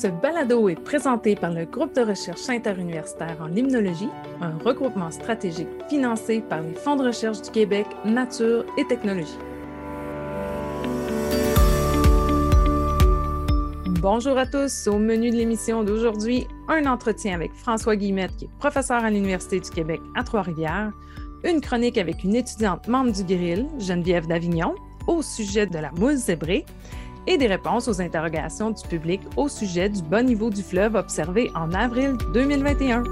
Ce balado est présenté par le groupe de recherche interuniversitaire en limnologie, un regroupement stratégique financé par les fonds de recherche du Québec, Nature et Technologie. Bonjour à tous. Au menu de l'émission d'aujourd'hui, un entretien avec François Guillemette, qui est professeur à l'Université du Québec à Trois-Rivières, une chronique avec une étudiante membre du Grill, Geneviève d'Avignon, au sujet de la moule zébrée, et des réponses aux interrogations du public au sujet du bas niveau du fleuve observé en avril 2021.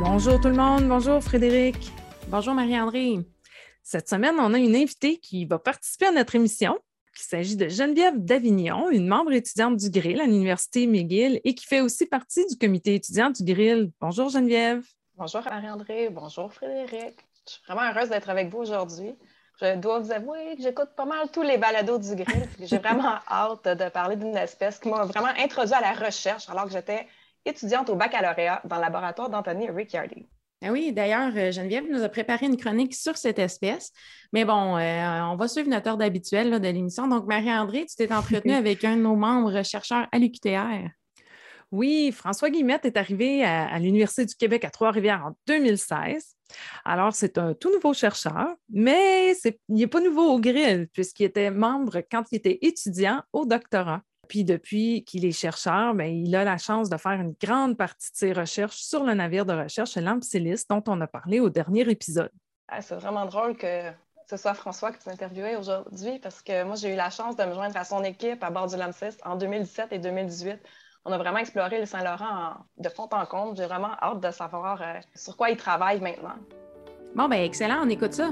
Bonjour tout le monde, bonjour Frédéric, bonjour Marie-André. Cette semaine, on a une invitée qui va participer à notre émission. Il s'agit de Geneviève Davignon, une membre étudiante du Grill à l'Université McGill et qui fait aussi partie du comité étudiant du Grill. Bonjour Geneviève. Bonjour Marie-André, bonjour Frédéric. Je suis vraiment heureuse d'être avec vous aujourd'hui. Je dois vous avouer que j'écoute pas mal tous les balados du grill. J'ai vraiment hâte de parler d'une espèce qui m'a vraiment introduit à la recherche alors que j'étais étudiante au baccalauréat dans le laboratoire d'Anthony Ricciardi. Ah oui, d'ailleurs, euh, Geneviève nous a préparé une chronique sur cette espèce. Mais bon, euh, on va suivre notre ordre habituel de l'émission. Donc, Marie-André, tu t'es entretenue avec un de nos membres chercheurs à l'UQTR. Oui, François Guillemette est arrivé à, l'Université du Québec à Trois-Rivières en 2016. Alors, c'est un tout nouveau chercheur, mais il n'est pas nouveau au grill, puisqu'il était membre quand il était étudiant au doctorat. Puis depuis qu'il est chercheur, bien, il a la chance de faire une grande partie de ses recherches sur le navire de recherche Lampsilis, dont on a parlé au dernier épisode. Ah, c'est vraiment drôle que ce soit François que tu aujourd'hui, parce que moi, j'ai eu la chance de me joindre à son équipe à bord du Lampsilis en 2017 et 2018 on a vraiment exploré le Saint-Laurent de fond en comble. J'ai vraiment hâte de savoir euh, sur quoi il travaille maintenant. Bon, ben excellent, on écoute ça.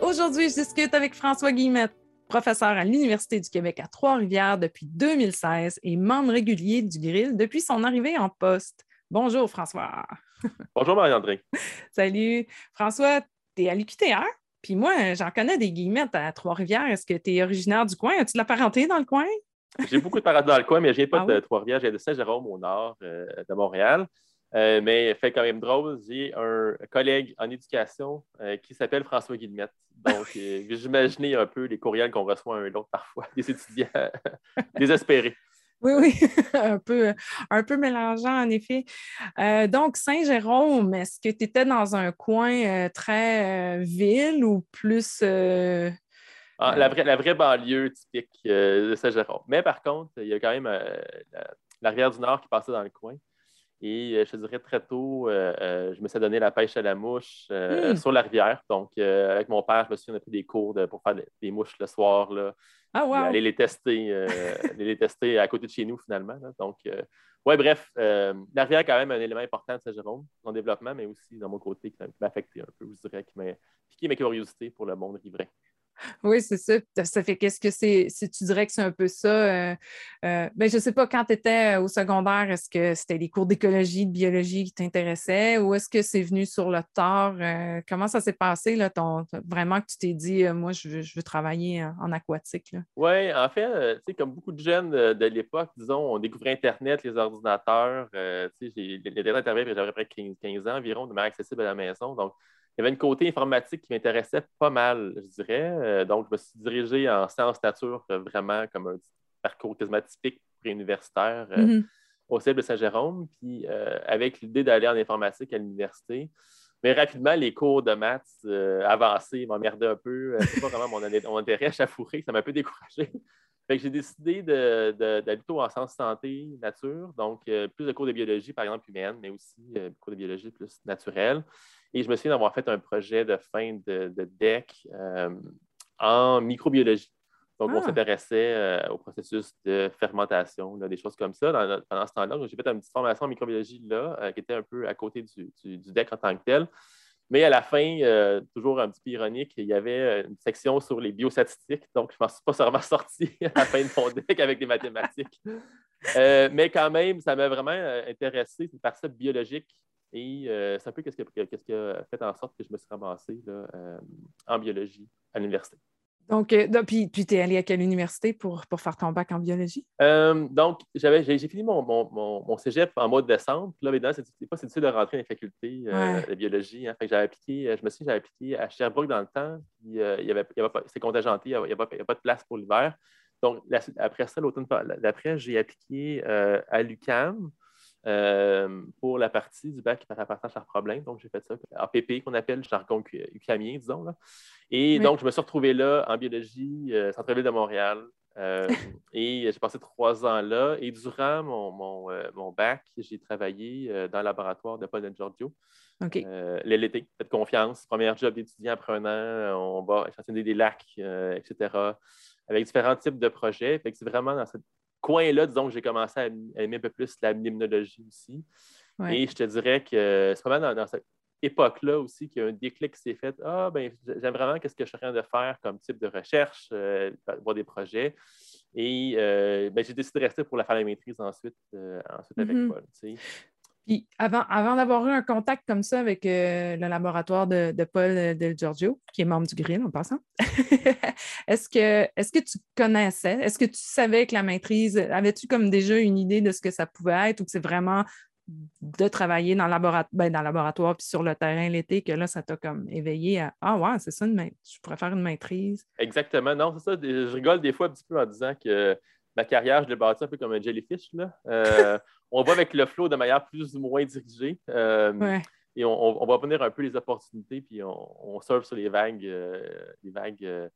Aujourd'hui, je discute avec François Guillemette, professeur à l'Université du Québec à Trois-Rivières depuis 2016 et membre régulier du Grill depuis son arrivée en poste. Bonjour, François. Bonjour, Marie-André. Salut. François, tu es à l'UQTR? Puis moi, j'en connais des guillemettes à Trois-Rivières. Est-ce que tu es originaire du coin? As-tu de la parenté dans le coin? J'ai beaucoup de parenté dans le coin, mais je viens pas ah de Trois-Rivières. J'ai de Saint-Jérôme au nord euh, de Montréal. Euh, mais fait quand même drôle, j'ai un collègue en éducation euh, qui s'appelle François Guillemette. Donc, j'imaginais un peu les courriels qu'on reçoit un et l'autre parfois, des étudiants désespérés. Oui, oui, un peu, un peu mélangeant en effet. Euh, donc, Saint-Jérôme, est-ce que tu étais dans un coin euh, très euh, ville ou plus. Ah, la, vraie, la, vraie, banlieue typique de Saint-Jérôme. Mais par contre, il y a quand même la, rivière du Nord qui passait dans le coin. Et je te dirais très tôt, je me suis donné la pêche à la mouche hmm. sur la rivière. Donc, avec mon père, je me suis on pris des cours pour faire des mouches le soir. Là, ah, wow. Aller les tester, euh, les tester à côté de chez nous, finalement. Donc, euh, ouais, bref, euh, la rivière est quand même un élément important de Saint-Jérôme, son développement, mais aussi, dans mon côté, qui m'a affecté un peu, je dirais, qui m'a piqué ma curiosité pour le monde riverain. Oui, c'est ça. Ça fait qu'est-ce que c'est, si tu dirais que c'est un peu ça. Euh, euh, ben, je ne sais pas, quand tu étais euh, au secondaire, est-ce que c'était les cours d'écologie, de biologie qui t'intéressaient ou est-ce que c'est venu sur le tard? comment ça s'est passé, là, vraiment que tu t'es dit, moi, je veux, travailler en, aquatique? Oui, en fait, comme beaucoup de jeunes de, l'époque, disons, on découvrait Internet, les ordinateurs. j'ai, les derniers Internet, j'avais près 15, 15 ans environ, de manière accessible à la maison. Donc, il y avait une côté informatique qui m'intéressait pas mal, je dirais. Euh, donc, je me suis dirigé en sciences nature euh, vraiment comme un parcours quasiment typique préuniversitaire euh, mm-hmm. au CEP de Saint-Jérôme, puis avec l'idée d'aller en informatique à l'université. Mais rapidement, les cours de maths avancés m'emmerdaient un peu. C'est pas vraiment mon, intérêt à fourrer, ça m'a un peu découragé. J'ai décidé plutôt en sciences santé, nature, donc plus de cours de biologie, par exemple, humaine, mais aussi cours de biologie plus naturelle. Et je me souviens d'avoir fait un projet de fin de, de DEC euh, en microbiologie. Donc, on ah. s'intéressait euh, au processus de fermentation, des choses comme ça pendant ce temps-là. J'ai fait une petite formation en microbiologie là, euh, qui était un peu à côté du, du, DEC en tant que tel. Mais à la fin, toujours un petit peu ironique, il y avait une section sur les biostatistiques. Donc, je ne m'en suis pas seulement sorti à la fin de mon DEC avec des mathématiques. mais quand même, ça m'a vraiment intéressé, cette partie biologique et euh, c'est un peu ce qui, a fait en sorte que je me suis ramassé euh, en biologie à l'université. Donc, euh, puis, puis tu es allé à quelle université pour, pour faire ton bac en biologie? Euh, donc, j'avais, j'ai, fini mon, mon, mon, cégep en mois de décembre. Puis là, évidemment, c'était pas difficile de rentrer dans les facultés euh, de biologie. Hein. Fait j'avais appliqué, je me suis dit, j'avais appliqué à Sherbrooke dans le temps. Puis, il y avait, il y avait pas, c'est contingenté, il n'y avait, avait, pas de place pour l'hiver. Donc, après ça, l'automne d'après, j'ai appliqué à l'UCAM. Euh, pour la partie du bac par partage par problème. Donc, j'ai fait ça en PP, qu'on appelle jargon ucamien, disons. Là. Et donc, je me suis retrouvé là en biologie, euh, Centre-Ville de Montréal. Euh, et j'ai passé trois ans là. Et durant mon, mon, mon bac, j'ai travaillé dans le laboratoire de Paul de Giorgio. OK. L'été, faites confiance. Premier job d'étudiant après un an, on va échantillonner des lacs, etc. Avec différents types de projets. Fait que c'est vraiment dans cette coin-là, disons que j'ai commencé à aimer un peu plus la limnologie aussi. Et je te dirais que c'est pas mal dans, cette époque-là aussi qu'il y a un déclic qui s'est fait. Ah, ben, j'aime vraiment qu'est-ce que je suis en train de faire comme type de recherche, euh, voir des projets. Et euh, ben, j'ai décidé de rester pour la faire la maîtrise ensuite, euh, ensuite avec mm-hmm. Paul. Puis avant, d'avoir eu un contact comme ça avec euh, le laboratoire de, Paul euh, Del Giorgio, qui est membre du Grill en passant, est-ce que, tu connaissais, est-ce que tu savais que la maîtrise, avais-tu comme déjà une idée de ce que ça pouvait être ou que c'est vraiment de travailler dans le laboratoire, ben, le laboratoire puis sur le terrain l'été que là, ça t'a comme éveillé à Ah ouais, c'est ça, une je pourrais faire une maîtrise? Exactement. Non, c'est ça. Je rigole des fois un petit peu en disant que ma carrière, je l'ai bâtie un peu comme un jellyfish. Là. Euh, on va avec le flow de manière plus ou moins dirigée. Euh, et on, va venir un peu les opportunités, puis on, on surfe sur les vagues, euh, les vagues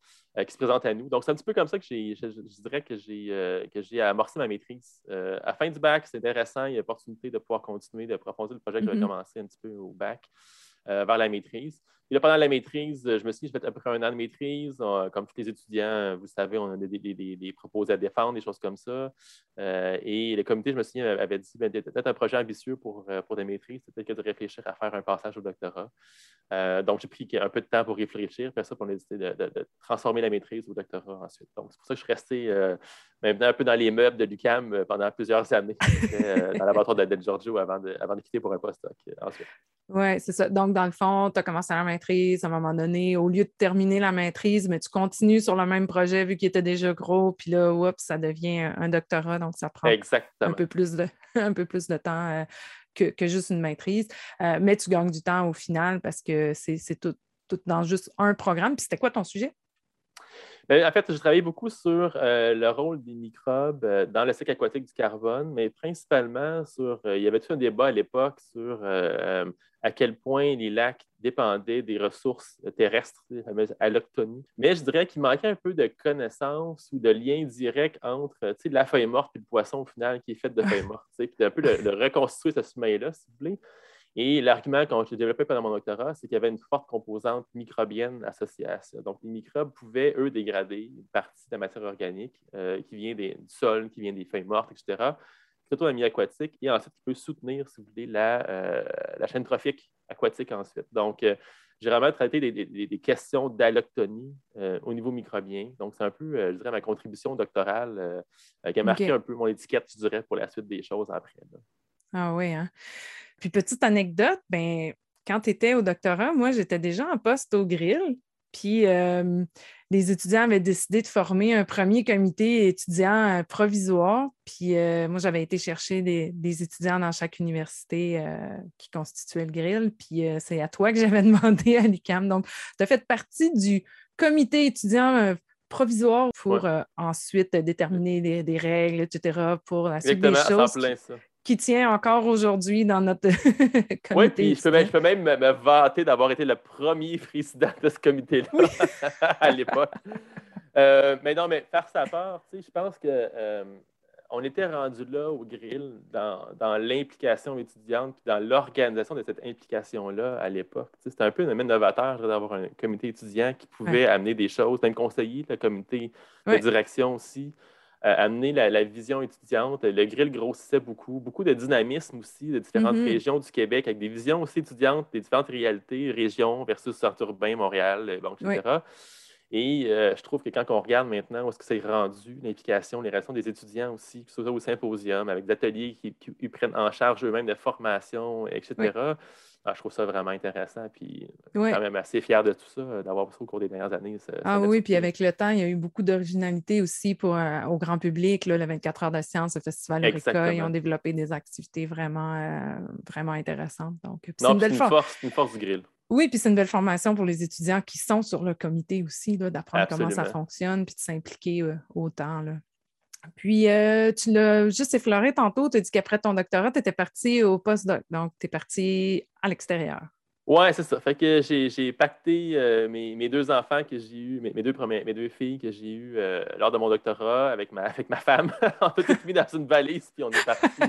qui se présentent à nous. Donc, c'est un petit peu comme ça que je, dirais que j'ai, que j'ai amorcé ma maîtrise. à la fin du bac, c'est intéressant, il y a l'opportunité de pouvoir continuer, de approfondir le projet que j'avais mm-hmm. commencé un petit peu au bac. vers la maîtrise. Pendant la maîtrise, je me suis dit, je vais à peu près un an de maîtrise. comme tous les étudiants, vous savez, on a des, des, proposés à défendre, des choses comme ça. Euh, et le comité, je me souviens, avait dit, ben, peut-être un projet ambitieux pour, euh, pour des maîtrises, peut-être que de réfléchir à faire un passage au doctorat. Euh, donc, j'ai pris un peu de temps pour réfléchir. Puis ça, on a décidé de, transformer la maîtrise au doctorat ensuite. Donc, c'est pour ça que je suis resté maintenant un peu dans les meubles de l'UCAM pendant plusieurs années, dans la laboratoire de Giorgio avant de, avant de quitter pour un postdoc ensuite. Oui, c'est ça. Donc, dans le fond, tu as commencé la maîtrise à un moment donné. Au lieu de terminer la maîtrise, mais tu continues sur le même projet vu qu'il était déjà gros. Puis là, oups, ça devient un doctorat. Donc, ça prend un peu plus de, un peu plus de temps euh, que, juste une maîtrise. Euh, mais tu gagnes du temps au final parce que c'est tout, tout dans juste un programme. Puis c'était quoi ton sujet? Ben, en fait, je travaillé beaucoup sur euh, le rôle des microbes euh, dans le cycle aquatique du carbone, mais principalement sur. Euh, il y avait tout un débat à l'époque sur à quel point les lacs dépendaient des ressources terrestres, la fameuse alloctonie. Mais je dirais qu'il manquait un peu de connaissances ou de lien direct entre la feuille morte et le poisson au final qui est fait de feuilles mortes. Puis un peu de, reconstruire ce sommeil-là, s'il vous plaît. Et l'argument quand je l'ai développé pendant mon doctorat, c'est qu'il y avait une forte composante microbienne associée à ça. Donc, les microbes pouvaient, eux, dégrader une partie de la matière organique euh, qui vient du sol, qui vient des feuilles mortes, etc., surtout dans le milieu aquatique, et ensuite qui peut soutenir, si vous voulez, la, euh, chaîne trophique aquatique ensuite. Donc, euh, j'ai vraiment traité des, questions d'alloctonie au niveau microbien. Donc, c'est un peu, je dirais, ma contribution doctorale qui a marqué un peu mon étiquette, je dirais, pour la suite des choses après. Ah oui, hein? Puis petite anecdote, ben, quand tu étais au doctorat, moi, j'étais déjà en poste au grill. Puis euh, les étudiants avaient décidé de former un premier comité étudiant euh, provisoire. Puis euh, moi, j'avais été chercher des, étudiants dans chaque université qui constituait le grill. Puis c'est à toi que j'avais demandé à l'UCAM. Donc, tu as fait partie du comité étudiant provisoire pour ensuite déterminer des, règles, etc. pour la suite des choses qui tient encore aujourd'hui dans notre comité. Oui, puis je peux, même, me, vanter d'avoir été le premier président de ce comité-là à l'époque. Euh, mais non, mais faire sa part, je pense que euh, on était rendu là au grill dans, l'implication étudiante puis dans l'organisation de cette implication-là à l'époque. C'était un peu un domaine novateur d'avoir un comité étudiant qui pouvait amener des choses, même conseiller le comité de direction aussi. Euh, amener la, vision étudiante. Le grill grossissait beaucoup, beaucoup de dynamisme aussi de différentes mm-hmm. régions du Québec, avec des visions aussi étudiantes des différentes réalités, régions versus centre urbain, Montréal, euh, bon, etc. Et euh, je trouve que quand on regarde maintenant où est-ce que c'est rendu, l'implication, les relations des étudiants aussi, que ce soit au symposium, avec des ateliers qui, prennent en charge eux-mêmes de formation, etc., ah, je trouve ça vraiment intéressant. Puis je suis quand même assez fier de tout ça, d'avoir ça au cours des dernières années. ah oui, puis avec le temps, il y a eu beaucoup d'originalité aussi pour, euh, au grand public. Là, le 24 heures de sciences, le Festival Eureka, ils ont développé des activités vraiment, euh, vraiment intéressantes. Donc, c'est une belle force, une force du grill. Oui, puis c'est une belle formation pour les étudiants qui sont sur le comité aussi, d'apprendre comment ça fonctionne, puis de s'impliquer euh, autant. Là. Puis, euh, tu l'as juste effleuré tantôt, tu as dit qu'après ton doctorat, tu étais parti au postdoc, donc tu es parti à l'extérieur. Oui, c'est ça. Fait que j'ai pacté euh, mes, deux enfants que j'ai eus, mes, deux mes deux filles que j'ai eues lors de mon doctorat avec ma, avec ma femme. on a tout mis dans une valise, puis on est parti,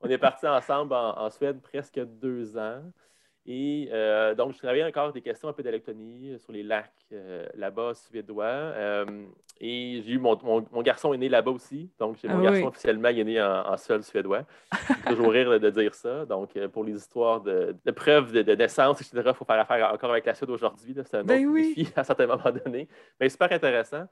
on est parti ensemble en, Suède presque deux ans. Et euh, donc, je travaillais encore des questions un peu d'électronie sur les lacs euh, là-bas suédois. Euh, et j'ai eu mon, mon, garçon est né là-bas aussi. Donc, j'ai mon ah garçon officiellement il est né en, sol suédois. toujours rire de, dire ça. Donc, pour les histoires de, preuves de, naissance, etc., il faut faire affaire encore avec la Suède aujourd'hui. C'est un ben autre défi à certains moments donnés. Mais super intéressant.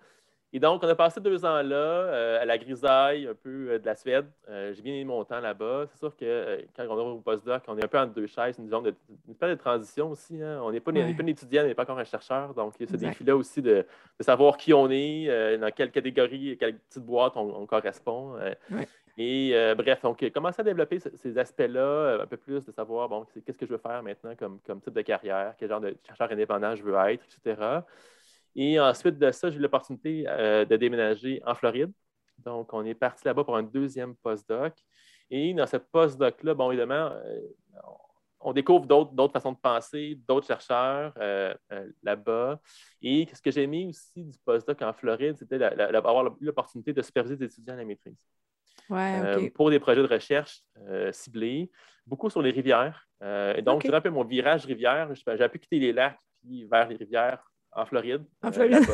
Et donc, on a passé deux ans là, euh, à la grisaille, un peu euh, de la Suède. Euh, j'ai bien aimé mon temps là-bas. C'est sûr que quand on est au postdoc, on est un peu entre deux chaises, une zone de, une de transition aussi. Hein. On n'est pas, pas, un étudiant, on n'est pas encore un chercheur. Donc, il y a ce défi-là aussi de, savoir qui on est, dans quelle catégorie, quelle petite boîte on, correspond. Et bref, on a commencé à développer ces aspects-là, un peu plus de savoir, bon, qu'est-ce que je veux faire maintenant comme, comme type de carrière, quel genre de chercheur indépendant je veux être, etc. Et ensuite de ça, j'ai eu l'opportunité euh, de déménager en Floride. Donc, on est parti là-bas pour un deuxième postdoc. Et dans ce postdoc-là, bon, évidemment, euh, on découvre d'autres façons de penser, d'autres chercheurs euh, là-bas. Et ce que j'ai aimé aussi du postdoc en Floride, c'était d'avoir l'opportunité de superviser des étudiants à la maîtrise. Ouais, pour des projets de recherche ciblés, beaucoup sur les rivières. et donc, je rappelle mon virage rivière. J'ai pu quitter les lacs puis vers les rivières en Floride. En euh, Floride.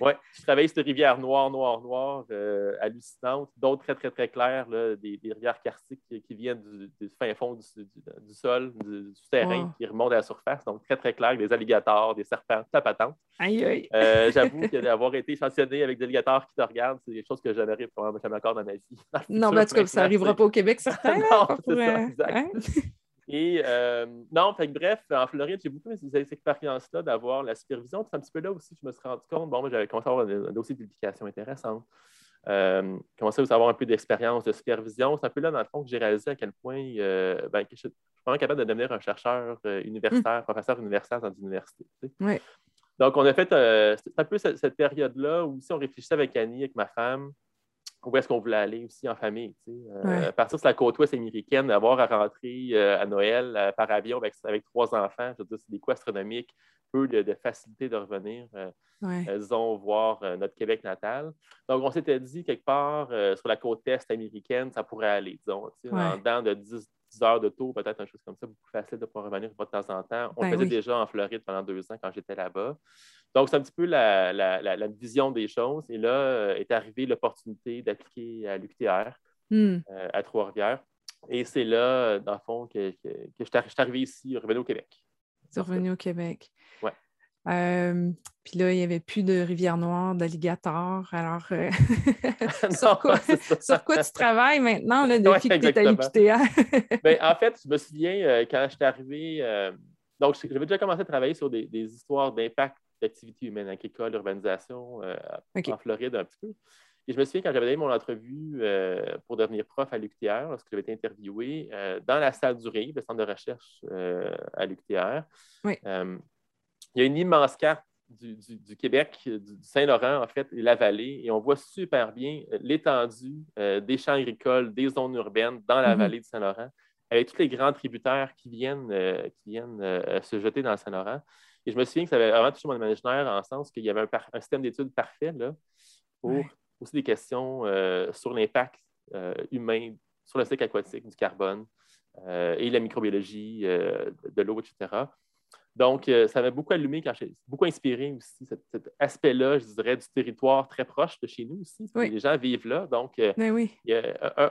ouais, je travaille sur des rivières noires, noires, noires, euh, hallucinantes, d'autres très, très, très claires, des, rivières karstiques qui, viennent du, fin fond du, sol, du, terrain, qui remontent à la surface. Donc, très, très claires, des alligators, des serpents, la patente. Aïe, aïe. Euh, j'avoue d'avoir été échantillonné avec des alligators qui te regardent, c'est quelque chose que j'aimerais probablement jamais encore dans ma vie. non, mais en tout cas, ça n'arrivera pas au Québec, certainement. non, c'est ça, exact. Et euh, non, fait bref, en Floride, j'ai beaucoup aimé cette expérience-là d'avoir la supervision. C'est un petit peu là aussi que je me suis rendu compte, bon, j'avais commencé à avoir un, dossier d'éducation intéressant. Euh, commencé à avoir un peu d'expérience de supervision. C'est un peu là, dans le fond, que j'ai réalisé à quel point euh, ben, je suis vraiment capable de devenir un chercheur universitaire, mmh. professeur universitaire dans une université. Donc, on a fait un peu cette, cette période-là où, si on réfléchissait avec Annie, avec ma femme, où est-ce qu'on voulait aller aussi en famille. Euh, partir sur la côte ouest américaine, avoir à rentrer euh, à Noël euh, par avion avec, trois enfants, je veux dire, c'est des coûts astronomiques, peu de, facilité de revenir, disons, voir notre Québec natal. Donc, on s'était dit quelque part sur la côte est américaine, ça pourrait aller, disons, en dedans de 10, heures de tour, peut-être une chose comme ça, beaucoup plus facile de pouvoir revenir de temps en temps. On le ben faisait déjà en Floride pendant deux ans quand j'étais là-bas. Donc, c'est un petit peu la, vision des choses. Et là euh, est arrivée l'opportunité d'appliquer à l'UQTR, hmm. euh, à Trois-Rivières. Et c'est là, dans le fond, que, je suis arrivé ici, revenu au Québec. Tu es revenu au Québec. Oui. Euh, puis là, il n'y avait plus de rivière noire, d'alligator. Alors, sur, quoi, tu travailles maintenant là, depuis que tu es à l'UQTR? Ben, en fait, je me souviens, quand je suis arrivé, donc j'avais déjà commencé à travailler sur des histoires d'impact d'activité humaine agricole, urbanisation euh, en Floride un petit peu. Et je me souviens quand j'avais donné mon entrevue euh, pour devenir prof à l'UQTR, lorsque j'avais été interviewé, euh, dans la salle du RIV, le centre de recherche à l'UQTR, il y a une immense carte du, Québec, du Saint-Laurent, en fait, et la vallée, et on voit super bien l'étendue des champs agricoles, des zones urbaines dans la mm-hmm. vallée du Saint-Laurent, avec tous les grands tributaires qui viennent, qui viennent se jeter dans le Saint-Laurent. Et je me souviens que ça avait vraiment touché mon imaginaire en sens qu'il y avait un, système d'études parfait là, pour aussi des questions euh, sur l'impact euh, humain sur le cycle aquatique, du carbone euh, et la microbiologie de l'eau, etc. Donc, ça m'a beaucoup allumé, quand beaucoup inspiré aussi cet, aspect-là, je dirais, du territoire très proche de chez nous aussi. Les gens vivent là. Donc, ben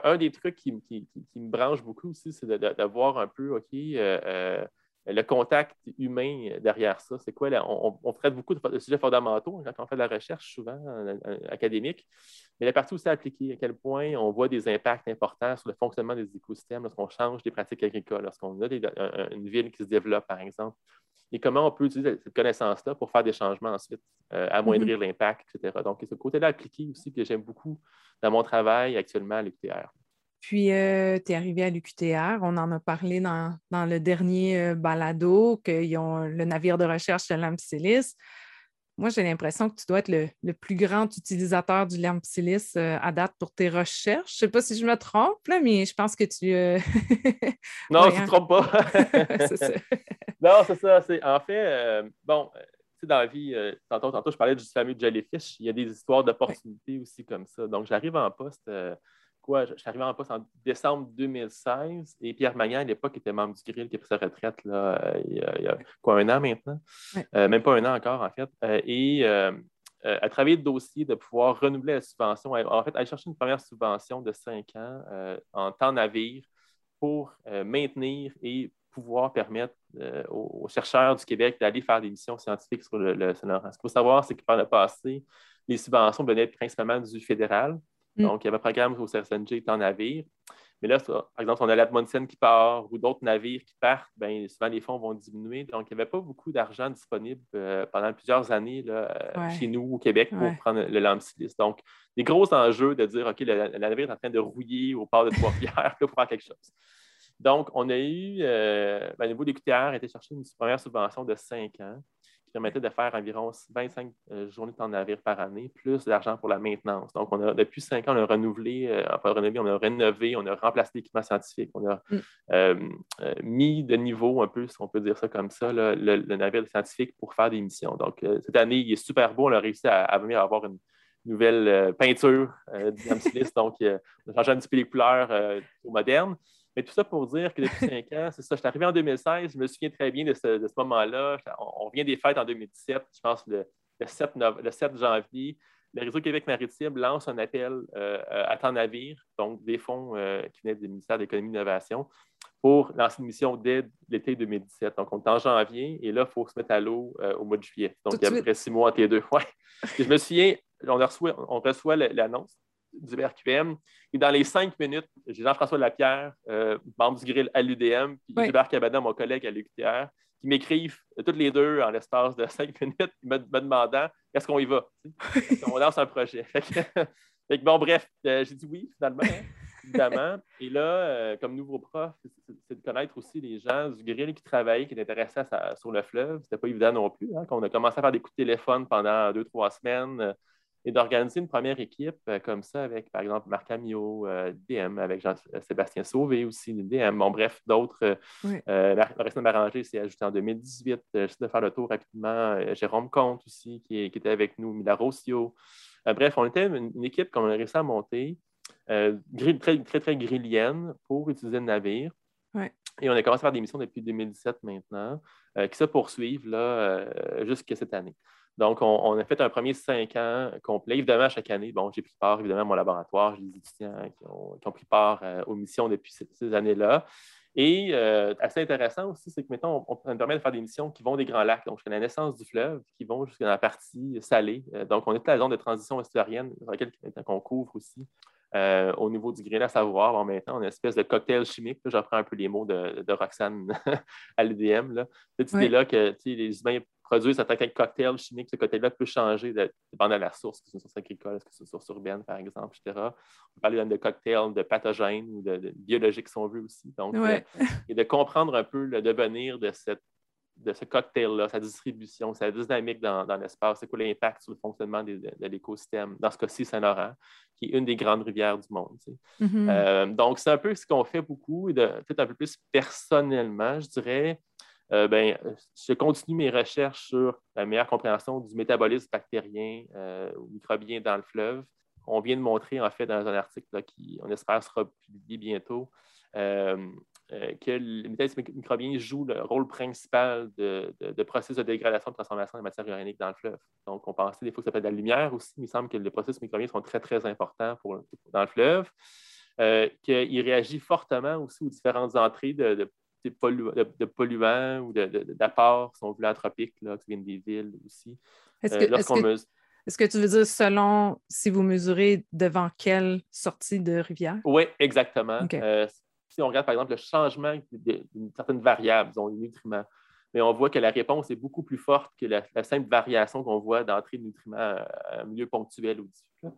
un, des trucs qui, me branche beaucoup aussi, c'est de, voir un peu, OK, le contact humain derrière ça. C'est quoi? on, traite beaucoup de, sujets fondamentaux quand on fait de la recherche, souvent académique, mais la partie aussi appliquée, à quel point on voit des impacts importants sur le fonctionnement des écosystèmes lorsqu'on change des pratiques agricoles, lorsqu'on a une ville qui se développe, par exemple, et comment on peut utiliser cette connaissance-là pour faire des changements ensuite, euh, amoindrir mm-hmm. l'impact, etc. Donc, c'est ce côté-là appliqué aussi que j'aime beaucoup dans mon travail actuellement à l'UQTR. Puis, euh, tu es arrivé à l'UQTR, on en a parlé dans, le dernier euh, balado, qu'ils ont le navire de recherche de l'Ampsilis. Moi, j'ai l'impression que tu dois être le, plus grand utilisateur du Lampsilis euh, à date pour tes recherches. Je ne sais pas si je me trompe, mais je pense que tu. non, tu ne te trompes pas. c'est ça. non, c'est ça. En fait, bon, tu sais, dans la vie, tantôt, tantôt, je parlais du fameux jellyfish. Il y a des histoires d'opportunités aussi comme ça. Donc, j'arrive en poste je, suis arrivé en poste en décembre 2016 et Pierre Magnan, à l'époque, était membre du Grill qui a pris sa retraite là, euh, il, y a, quoi, un an maintenant? Euh, même pas un an encore, en fait. Euh, et à travers le dossier de pouvoir renouveler la subvention, en fait, aller chercher une première subvention de cinq ans en temps navire pour maintenir et pouvoir permettre aux, chercheurs du Québec d'aller faire des missions scientifiques sur le, le Ce qu'il faut savoir, c'est que par le passé, les subventions venaient principalement du fédéral. Mm. Donc, il y avait un programme où CRSNG en navire. Mais là, par exemple, on a l'Admonsen qui part ou d'autres navires qui partent, bien, souvent les fonds vont diminuer. Donc, il n'y avait pas beaucoup d'argent disponible euh, pendant plusieurs années là, euh, chez nous au Québec pour prendre le Lampsilis. Donc, des gros enjeux de dire, OK, le, navire est en train de rouiller au port de Trois-Rivières pour faire quelque chose. Donc, on a eu, euh, ben, au niveau des QTR, a été chercher une première subvention de 5 ans permettait de faire environ 25 euh, journées de temps de navire par année, plus d'argent pour la maintenance. Donc, on a, depuis cinq ans, on a renouvelé, euh, enfin, renouvelé, on a rénové, on a remplacé l'équipement scientifique, on a mm. euh, mis de niveau un peu, si on peut dire ça comme ça, le, navire scientifique pour faire des missions. Donc, cette année, il est super beau. On a réussi à, venir avoir une nouvelle peinture du donc on a changé un petit peu les couleurs modernes. Mais tout ça pour dire que depuis cinq ans, c'est ça, je suis arrivé en 2016, je me souviens très bien de ce, moment-là. On, vient des fêtes en 2017, je pense le, 7, le 7 janvier. Le Réseau Québec maritime lance un appel euh, à temps navire, donc des fonds euh, qui venaient du ministère de l'Économie et de l'Innovation, pour lancer une mission dès l'été 2017. Donc, on est en janvier et là, il faut se mettre à l'eau euh, au mois de juillet. Donc, il y a à peu près six mois entre les deux. Ouais. je me souviens, on reçoit, on reçoit l'annonce du RQM. Et dans les cinq minutes, j'ai Jean-François Lapierre, euh, membre du grill à l'UDM, puis oui. Hubert Cabana, mon collègue à l'UQTR, qui m'écrivent euh, toutes les deux en l'espace de cinq minutes, me, demandant est-ce qu'on y va? On lance un projet. Fait bon, bref, euh, j'ai dit oui, finalement, évidemment. Et là, comme nouveau prof, c'est de connaître aussi les gens du grill qui travaillaient, qui étaient intéressés sur le fleuve. C'était pas évident non plus. Hein, quand on a commencé à faire des coups de téléphone pendant deux, trois semaines, et d'organiser une première équipe euh, comme ça avec, par exemple, Marc Amio, euh, DM, avec Jean-Sébastien Sauvé aussi, DM, bon, bref, d'autres. Oui. Euh, Marangé s'est ajouté en 2018. Juste de faire le tour rapidement. Jérôme Comte aussi, qui, était avec nous, Mila Rossio. bref, on était une, équipe qu'on a réussi à monter, très, très, très grillienne pour utiliser le navire. Et on a commencé à faire des missions depuis 2017 maintenant, qui se poursuivent là, jusqu'à cette année. Donc, on, a fait un premier cinq ans complet. Évidemment, chaque année, bon, j'ai pris part, évidemment, à mon laboratoire, j'ai des étudiants qui ont, pris part euh, aux missions depuis ces, années-là. Et euh, assez intéressant aussi, c'est que maintenant, on, on, permet de faire des missions qui vont des grands lacs, donc jusqu'à la naissance du fleuve, qui vont jusqu'à la partie salée. Euh, donc, on est à la zone de transition estuarienne, dans laquelle on couvre aussi. au niveau du grain à savoir, bon, maintenant, on a une espèce de cocktail chimique. J'apprends un peu les mots de, Roxane à l'EDM. Cette idée-là que les humains produire certains cocktail chimique. Ce cocktail-là peut changer dépendant de la source, que c'est une source agricole, est-ce que c'est une source urbaine, par exemple, etc. On parle de cocktails de pathogènes ou de, biologiques, si on veut aussi. Donc, euh, et de comprendre un peu le devenir de, cette, de ce cocktail-là, sa distribution, sa dynamique dans, l'espace, c'est quoi l'impact sur le fonctionnement de, l'écosystème, dans ce cas-ci, Saint-Laurent, qui est une des grandes rivières du monde. Mm-hmm. Euh, donc, c'est un peu ce qu'on fait beaucoup, et peut-être un peu plus personnellement, je dirais. Euh, ben, je continue mes recherches sur la meilleure compréhension du métabolisme bactérien euh, ou microbien dans le fleuve. On vient de montrer, en fait, dans un article qui, on espère, sera publié bientôt, euh, que le métabolisme microbien joue le rôle principal de, processus de dégradation de transformation des matières organiques dans le fleuve. Donc, on pensait des fois que ça peut être de la lumière aussi, mais il semble que les processus microbiens sont très, très importants pour, dans le fleuve. qu'il réagit fortement aussi aux différentes entrées de, de, polluants ou d'apports, si on veut, anthropiques, là, qui viennent des villes aussi. Est-ce que, tu veux dire selon si vous mesurez devant quelle sortie de rivière? Oui, exactement. si on regarde, par exemple, le changement d'une certaine variable, disons, les nutriments, mais on voit que la réponse est beaucoup plus forte que la, simple variation qu'on voit d'entrée de nutriments à un milieu ponctuel ou diffus.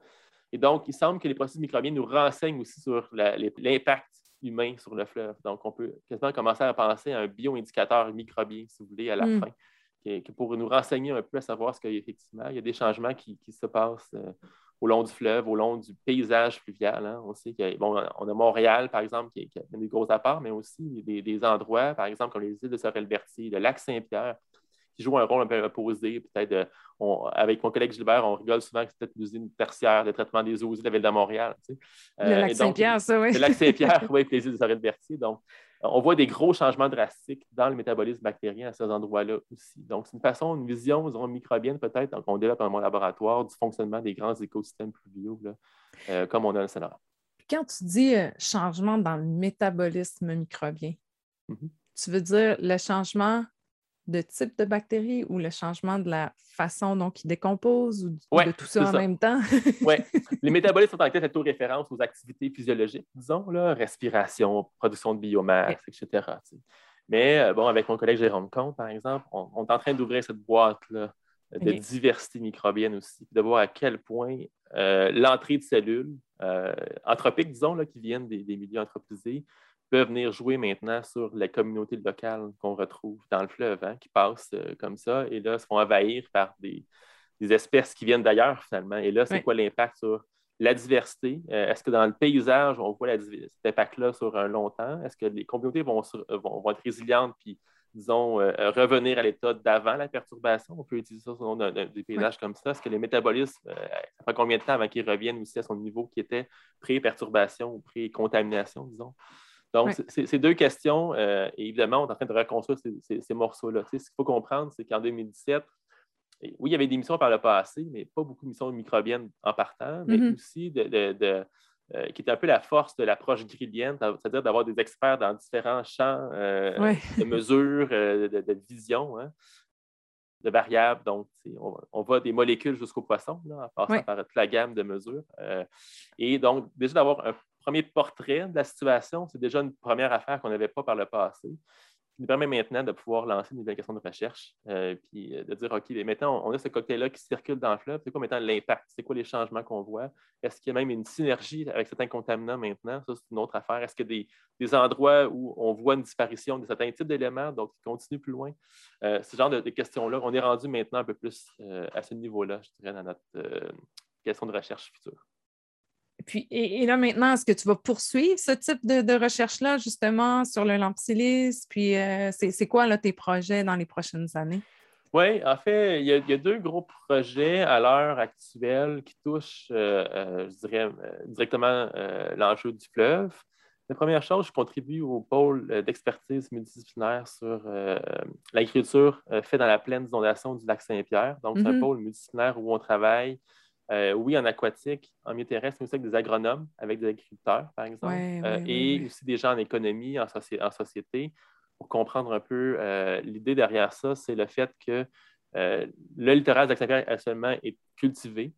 Et donc, il semble que les processus microbiens nous renseignent aussi sur l'impact humain sur le fleuve. Donc, on peut quasiment commencer à penser à un bioindicateur microbien, si vous voulez, à la hmm. fin, qui, pour nous renseigner un peu à savoir ce qu'effectivement, il y a des changements qui, se passent euh, au long du fleuve, au long du paysage fluvial. Hein. On sait qu'on on a Montréal, par exemple, qui, a des gros apports, mais aussi des, des, endroits, par exemple, comme les îles de Sorel-Berthier, le lac Saint-Pierre, qui joue un rôle un peu opposé. Peut-être, avec mon collègue Gilbert, on rigole souvent que c'est peut-être l'usine tertiaire de traitement des eaux de la ville de Montréal. le euh, lac Saint-Pierre, ça, oui. Le lac Saint-Pierre, oui, puis les îles de Sorel-Berthier. Donc, on voit des gros changements drastiques dans le métabolisme bactérien à ces endroits-là aussi. Donc, c'est une façon, une vision, disons, microbienne peut-être, qu'on développe dans mon laboratoire du fonctionnement des grands écosystèmes pluviaux, euh, comme on a le Sénat. Quand tu dis euh, changement dans le métabolisme microbien, mm-hmm. tu veux dire le changement de type de bactéries ou le changement de la façon dont ils décomposent ou, de tout ça en même temps? oui. Les métabolismes sont en fait tout référence aux activités physiologiques, disons, là, respiration, production de biomasse, etc. Mais euh, bon, avec mon collègue Jérôme Comte, par exemple, on, est en train d'ouvrir cette boîte-là de diversité microbienne aussi, de voir à quel point euh, l'entrée de cellules euh, anthropiques, disons, là, qui viennent des, des milieux anthropisés, peuvent venir jouer maintenant sur la communauté locale qu'on retrouve dans le fleuve, hein, qui passent euh, comme ça, et là, se font envahir par des, espèces qui viennent d'ailleurs, finalement. Et là, c'est quoi l'impact sur la diversité? Euh, est-ce que dans le paysage, on voit cet impact-là sur un long temps? Est-ce que les communautés vont, vont, être résilientes puis, disons, euh, revenir à l'état d'avant la perturbation? On peut utiliser ça sur des paysages comme ça. Est-ce que les métabolismes, ça fait combien de temps avant qu'ils reviennent aussi à son niveau qui était pré-perturbation ou pré-contamination, disons? Donc, c'est deux questions. Euh, et évidemment, on est en train de reconstruire ces, morceaux-là. ce qu'il faut comprendre, c'est qu'en 2017, oui, il y avait des missions par le passé, mais pas beaucoup de missions microbiennes en partant, mais mm-hmm. aussi de, euh, qui était un peu la force de l'approche grillienne, c'est-à-dire d'avoir des experts dans différents champs euh, de mesures, de, vision, hein, de variables. Donc, on, voit des molécules jusqu'au poisson, en passant par toute la gamme de mesures. et donc, déjà d'avoir un premier portrait de la situation, c'est déjà une première affaire qu'on n'avait pas par le passé, qui nous permet maintenant de pouvoir lancer une nouvelle question de recherche, euh, puis euh, de dire, OK, maintenant, on a ce cocktail-là qui circule dans le fleuve, c'est quoi maintenant l'impact? C'est quoi les changements qu'on voit? Est-ce qu'il y a même une synergie avec certains contaminants maintenant? Ça, c'est une autre affaire. Est-ce qu'il y a des, endroits où on voit une disparition de certains types d'éléments, donc qui continuent plus loin? Euh, ce genre de, questions-là, on est rendu maintenant un peu plus à ce niveau-là, je dirais, dans notre question de recherche future. Puis, et, là, maintenant, est-ce que tu vas poursuivre ce type de, recherche-là, justement, sur le lampsilis? Puis, euh, c'est quoi là, tes projets dans les prochaines années? Oui, en fait, il y, a, deux gros projets à l'heure actuelle qui touchent, euh, euh, je dirais, directement l'enjeu du fleuve. La première chose, je contribue au pôle d'expertise multidisciplinaire sur l'agriculture faite dans la plaine d'inondation du lac Saint-Pierre. Donc, c'est un mm-hmm. pôle multidisciplinaire où on travaille euh, oui, en aquatique, en milieu terrestre, mais aussi avec des agronomes, avec des agriculteurs, par exemple, euh, et aussi des gens en économie, en, société. Pour comprendre un peu euh, l'idée derrière ça, c'est le fait que le littoral d'Aix-Saint-Pierre actuellement est cultivé.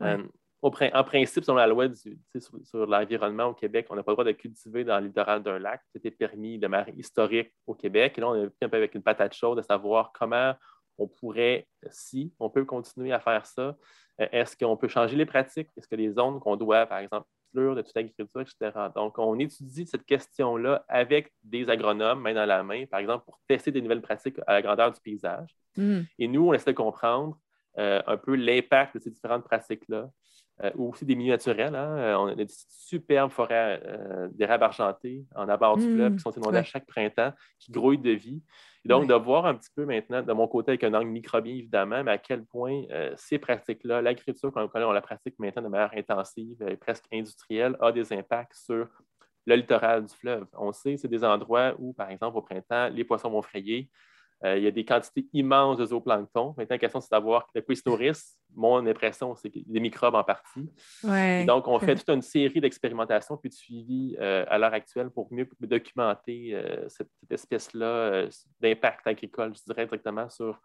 en principe, selon la loi sur, l'environnement au Québec, on n'a pas le droit de cultiver dans le littoral d'un lac. C'était permis de manière historique au Québec. Et là, on est un peu avec une patate chaude de savoir comment on pourrait, si on peut continuer à faire ça, euh, est-ce qu'on peut changer les pratiques? Est-ce que les zones qu'on doit, par exemple, de toute agriculture, etc. Donc, on étudie cette question-là avec des agronomes, main dans la main, par exemple, pour tester des nouvelles pratiques à la grandeur du paysage. Mm. Et nous, on essaie de comprendre euh, un peu l'impact de ces différentes pratiques-là, euh, ou aussi des milieux naturels. Hein. On a des superbes forêts d'érable argenté en abord du mm. fleuve qui sont inondées à chaque printemps, qui grouillent de vie donc, de voir un petit peu maintenant, de mon côté, avec un angle microbien, évidemment, mais à quel point euh, ces pratiques-là, l'agriculture qu'on connaît, on la pratique maintenant de manière intensive et presque industrielle, a des impacts sur le littoral du fleuve. On sait que c'est des endroits où, par exemple, au printemps, les poissons vont frayer. Euh, il y a des quantités immenses de zooplancton. Maintenant, la question, c'est de savoir de quoi ils se nourrissent. Mon impression, c'est des microbes en partie. Donc, on fait toute une série d'expérimentations puis de suivi euh, à l'heure actuelle pour mieux documenter euh, cette, espèce-là d'impact agricole, je dirais directement sur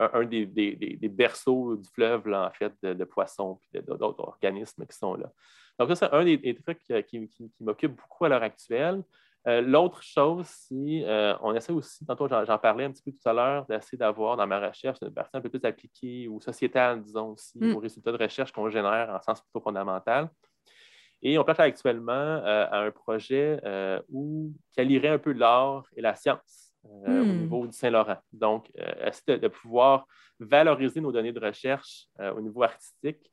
un, des, berceaux du fleuve, en fait, de, poissons et d'autres organismes qui sont là. Donc, ça, c'est un des, trucs qui, qui m'occupe beaucoup à l'heure actuelle. Euh, l'autre chose, c'est euh, on essaie aussi, tantôt j'en parlais un petit peu tout à l'heure, d'essayer d'avoir dans ma recherche une partie un peu plus appliquée ou sociétale, disons aussi, mm. aux résultats de recherche qu'on génère en sens plutôt fondamental. Et on place actuellement euh, à un projet où, qui allierait un peu l'art et la science au mm. niveau du Saint-Laurent. Donc, essayer de, pouvoir valoriser nos données de recherche au niveau artistique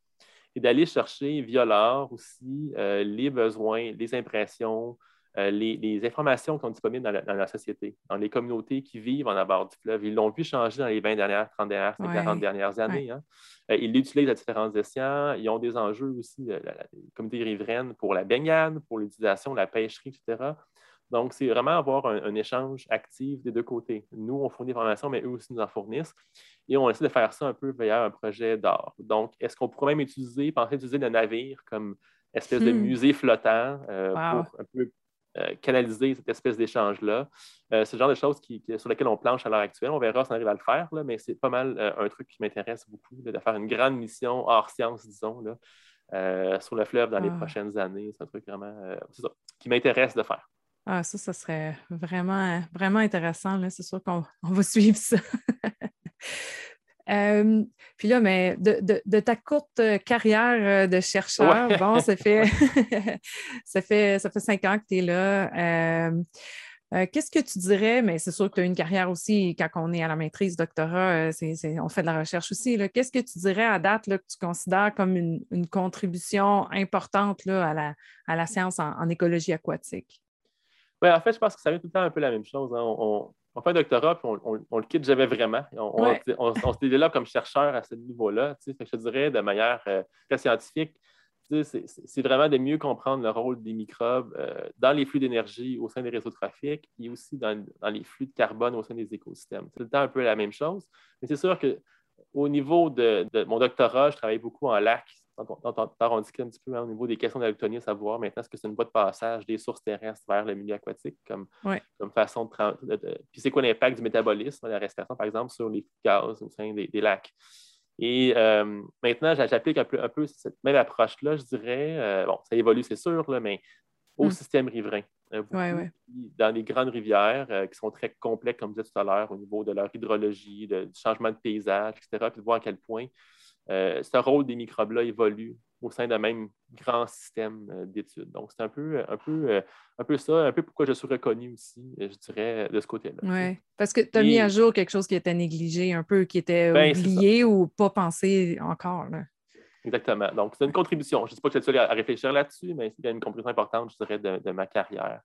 et d'aller chercher via l'art aussi les besoins, les impressions, euh, les, informations qui sont disponibles dans la, société, dans les communautés qui vivent en abord du fleuve. Ils l'ont vu changer dans les 20 dernières, 30 dernières, 40 dernières années. Hein. Euh, ils l'utilisent à différents escients. Ils ont des enjeux aussi, euh, la, communauté riveraine, pour la baignade, pour l'utilisation, la pêcherie, etc. Donc, c'est vraiment avoir un, échange actif des deux côtés. Nous, on fournit des informations, mais eux aussi nous en fournissent. Et on essaie de faire ça un peu via un projet d'art. Donc, est-ce qu'on pourrait même utiliser, penser utiliser le navire comme espèce de hmm. musée flottant pour un peu euh, canaliser cette espèce d'échange-là. Euh, c'est le genre de choses sur lesquelles on planche à l'heure actuelle. On verra si on arrive à le faire, mais c'est pas mal euh, un truc qui m'intéresse beaucoup, de faire une grande mission hors science, disons, sur le fleuve dans les ah. prochaines années. C'est un truc vraiment qui m'intéresse de faire. Ah, ça, ça serait vraiment, vraiment intéressant. C'est sûr qu'on va suivre ça. Euh, puis là, mais de, ta courte euh, carrière euh, de chercheur, bon, ça fait, ça fait ça fait cinq ans que tu es là. Qu'est-ce que tu dirais, mais c'est sûr que tu as une carrière aussi, quand on est à la maîtrise, doctorat, on fait de la recherche aussi. Qu'est-ce que tu dirais à date que tu considères comme une, contribution importante là, à, la, à la science en, écologie aquatique? Oui, en fait, je pense que ça vient tout le temps un peu la même chose. Hein. On, on fait un doctorat, puis on, le quitte jamais vraiment. On, on, se développe comme chercheur à ce niveau-là. Je te dirais de manière euh, très scientifique, c'est vraiment de mieux comprendre le rôle des microbes euh, dans les flux d'énergie au sein des réseaux de trafic et aussi dans, les flux de carbone au sein des écosystèmes. C'est le temps un peu la même chose. Mais c'est sûr qu'au niveau de, de, mon doctorat, je travaille beaucoup en lac, on discute un petit peu hein, au niveau des questions d'allotonie, à savoir maintenant, est-ce que c'est une voie de passage des sources terrestres vers le milieu aquatique comme, comme façon de, Puis c'est quoi l'impact du métabolisme, de la respiration, par exemple, sur les gaz au sein des, lacs? Et euh, maintenant, j'applique un peu, un peu, cette même approche-là, je dirais. Euh, bon, ça évolue, c'est sûr, là, mais au hmm. système riverain. Euh, dans les grandes rivières qui sont très complexes, comme je disais tout à l'heure, au niveau de leur hydrologie, du changement de paysage, etc., puis de voir à quel point euh, ce rôle des microbes-là évolue au sein d'un même grand système euh, d'études. Donc, c'est un peu, un, peu, euh, un peu ça, un peu pourquoi je suis reconnu aussi, je dirais, de ce côté-là. Oui, parce que tu as mis à jour quelque chose qui était négligé, un peu, qui était ben, oublié ou pas pensé encore. Exactement. Donc, c'est une contribution. Je ne sais pas que tu es seul à réfléchir là-dessus, mais c'est une contribution importante, je dirais, de, ma carrière